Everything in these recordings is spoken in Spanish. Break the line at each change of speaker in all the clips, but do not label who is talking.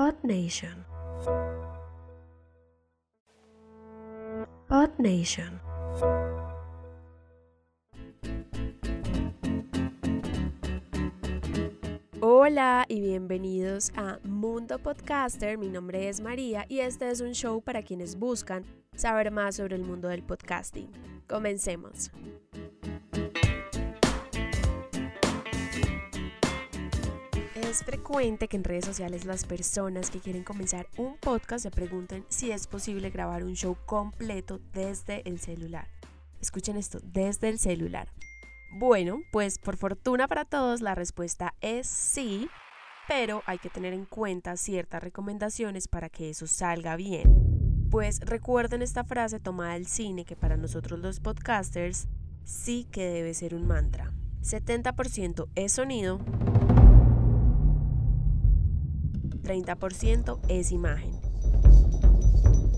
Pod Nation. Pod Nation. Hola y bienvenidos a Mundo Podcaster. Mi nombre es María y este es un show para quienes buscan saber más sobre el mundo del podcasting. Comencemos. Es frecuente que en redes sociales las personas que quieren comenzar un podcast se pregunten si es posible grabar un show completo desde el celular. Escuchen esto, desde el celular. Bueno, pues por fortuna para todos la respuesta es sí, pero hay que tener en cuenta ciertas recomendaciones para que eso salga bien. Pues recuerden esta frase tomada del cine que para nosotros los podcasters sí que debe ser un mantra. 70% es sonido, 30% es imagen.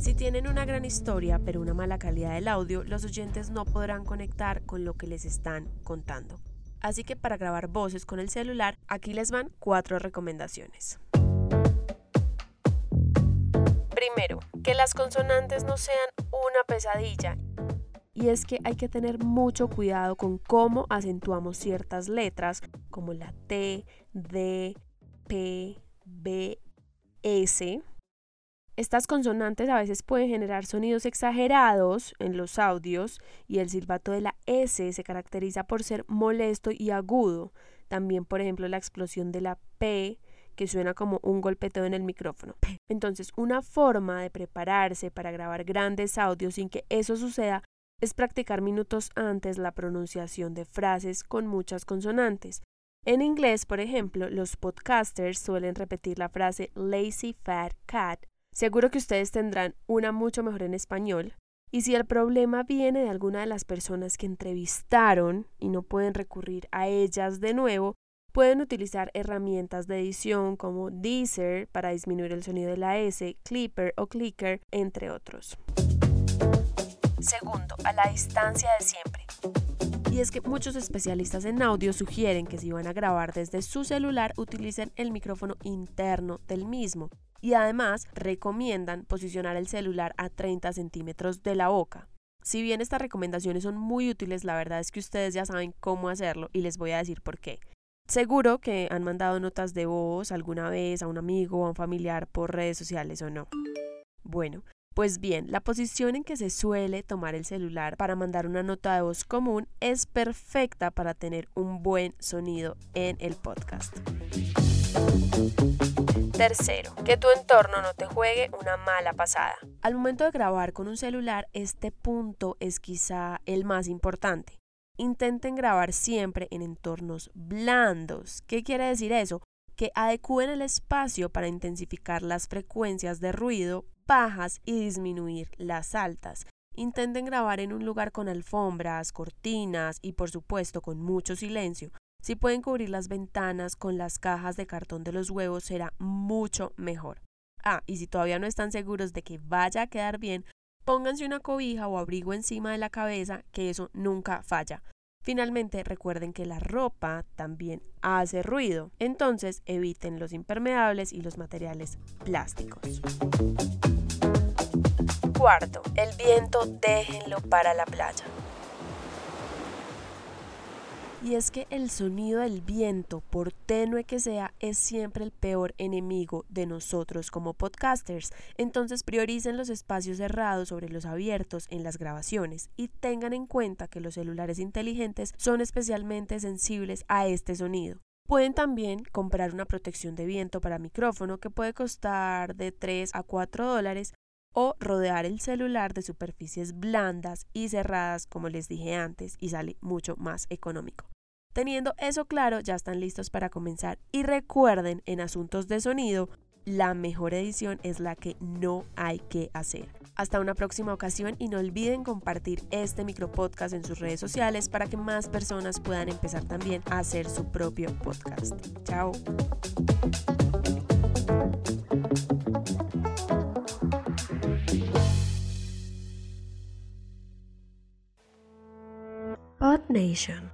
Si tienen una gran historia pero una mala calidad del audio, los oyentes no podrán conectar con lo que les están contando. Así que para grabar voces con el celular, aquí les van cuatro recomendaciones. Primero, que las consonantes no sean una pesadilla. Y es que hay que tener mucho cuidado con cómo acentuamos ciertas letras, como la T, D, P, B, S. Estas consonantes a veces pueden generar sonidos exagerados en los audios y el silbato de la S se caracteriza por ser molesto y agudo. También, por ejemplo, la explosión de la P que suena como un golpeteo en el micrófono. Entonces, una forma de prepararse para grabar grandes audios sin que eso suceda es practicar minutos antes la pronunciación de frases con muchas consonantes. En inglés, por ejemplo, los podcasters suelen repetir la frase lazy fat cat. Seguro que ustedes tendrán una mucho mejor en español. Y si el problema viene de alguna de las personas que entrevistaron y no pueden recurrir a ellas de nuevo, pueden utilizar herramientas de edición como Deezer para disminuir el sonido de la S, Clipper o Clicker, entre otros. Segundo, a la distancia de siempre. Y es que muchos especialistas en audio sugieren que si van a grabar desde su celular utilicen el micrófono interno del mismo. Y además recomiendan posicionar el celular a 30 centímetros de la boca. Si bien estas recomendaciones son muy útiles, la verdad es que ustedes ya saben cómo hacerlo y les voy a decir por qué. Seguro que han mandado notas de voz alguna vez a un amigo o a un familiar por redes sociales o no. Bueno, pues bien, la posición en que se suele tomar el celular para mandar una nota de voz común es perfecta para tener un buen sonido en el podcast. Tercero, que tu entorno no te juegue una mala pasada. Al momento de grabar con un celular, este punto es quizá el más importante. Intenten grabar siempre en entornos blandos. ¿Qué quiere decir eso? Que adecúen el espacio para intensificar las frecuencias de ruido bajas y disminuir las altas. Intenten grabar en un lugar con alfombras, cortinas y por supuesto con mucho silencio. Si pueden cubrir las ventanas con las cajas de cartón de los huevos será mucho mejor. Ah, y si todavía no están seguros de que vaya a quedar bien, pónganse una cobija o abrigo encima de la cabeza, que eso nunca falla. Finalmente, recuerden que la ropa también hace ruido, entonces eviten los impermeables y los materiales plásticos. Cuarto, el viento déjenlo para la playa. Y es que el sonido del viento, por tenue que sea, es siempre el peor enemigo de nosotros como podcasters. Entonces prioricen los espacios cerrados sobre los abiertos en las grabaciones y tengan en cuenta que los celulares inteligentes son especialmente sensibles a este sonido. Pueden también comprar una protección de viento para micrófono que puede costar de 3 a 4 dólares o rodear el celular de superficies blandas y cerradas como les dije antes y sale mucho más económico. Teniendo eso claro, ya están listos para comenzar y recuerden en asuntos de sonido, la mejor edición es la que no hay que hacer. Hasta una próxima ocasión y no olviden compartir este micropodcast en sus redes sociales para que más personas puedan empezar también a hacer su propio podcast. Chao. Nation.